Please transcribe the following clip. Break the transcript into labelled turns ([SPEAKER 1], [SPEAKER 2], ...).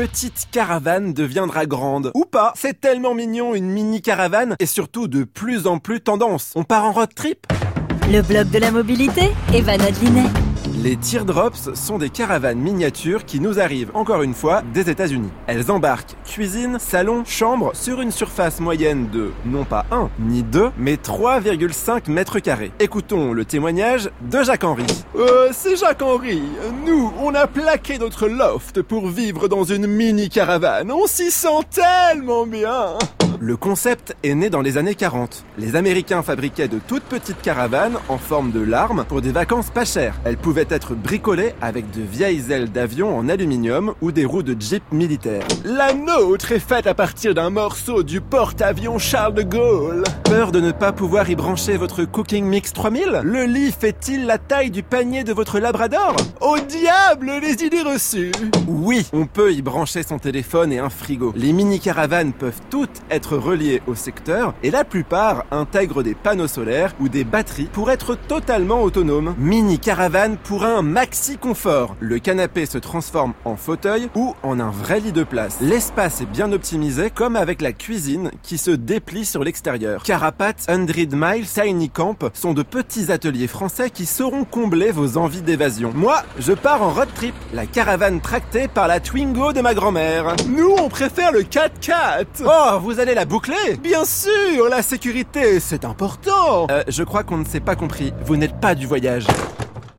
[SPEAKER 1] petite caravane deviendra grande. Ou pas, c'est tellement mignon une mini caravane et surtout de plus en plus tendance. On part en road trip?
[SPEAKER 2] Le blog de la mobilité, Evan Adlinet.
[SPEAKER 1] Les teardrops sont des caravanes miniatures qui nous arrivent, encore une fois, des États-Unis. Elles embarquent cuisine, salon, chambre sur une surface moyenne de non pas 1 ni 2, mais 3,5 mètres carrés. Écoutons le témoignage de Jacques-Henri. Euh, c'est Jacques-Henri. Nous, on a plaqué notre loft pour vivre dans une mini caravane. On s'y sent tellement bien. Le concept est né dans les années 40. Les Américains fabriquaient de toutes petites caravanes en forme de larmes pour des vacances pas chères. Elles pouvaient être bricolées avec de vieilles ailes d'avion en aluminium ou des roues de jeep militaire. La nôtre est faite à partir d'un morceau du porte-avions Charles de Gaulle. Peur de ne pas pouvoir y brancher votre Cooking Mix 3000 Le lit fait-il la taille du panier de votre Labrador? Au diable les idées reçues Oui, on peut y brancher son téléphone et un frigo. Les mini-caravanes peuvent toutes être reliées au secteur et la plupart intègrent des panneaux solaires ou des batteries pour être totalement autonomes. Mini-caravane pour un maxi confort. Le canapé se transforme en fauteuil ou en un vrai lit de place. L'espace est bien optimisé comme avec la cuisine qui se déplie sur l'extérieur. Carapat, 100 Mile, Tiny Camp sont de petits ateliers français qui sauront combler vos envies d'évasion. Moi, je pars en road trip, la caravane tractée par la Twingo de ma grand-mère. Nous, on préfère le 4x4. Oh, vous allez la boucler? Bien sûr, la sécurité, c'est important. Euh, je crois qu'on ne s'est pas compris. Vous n'êtes pas du voyage.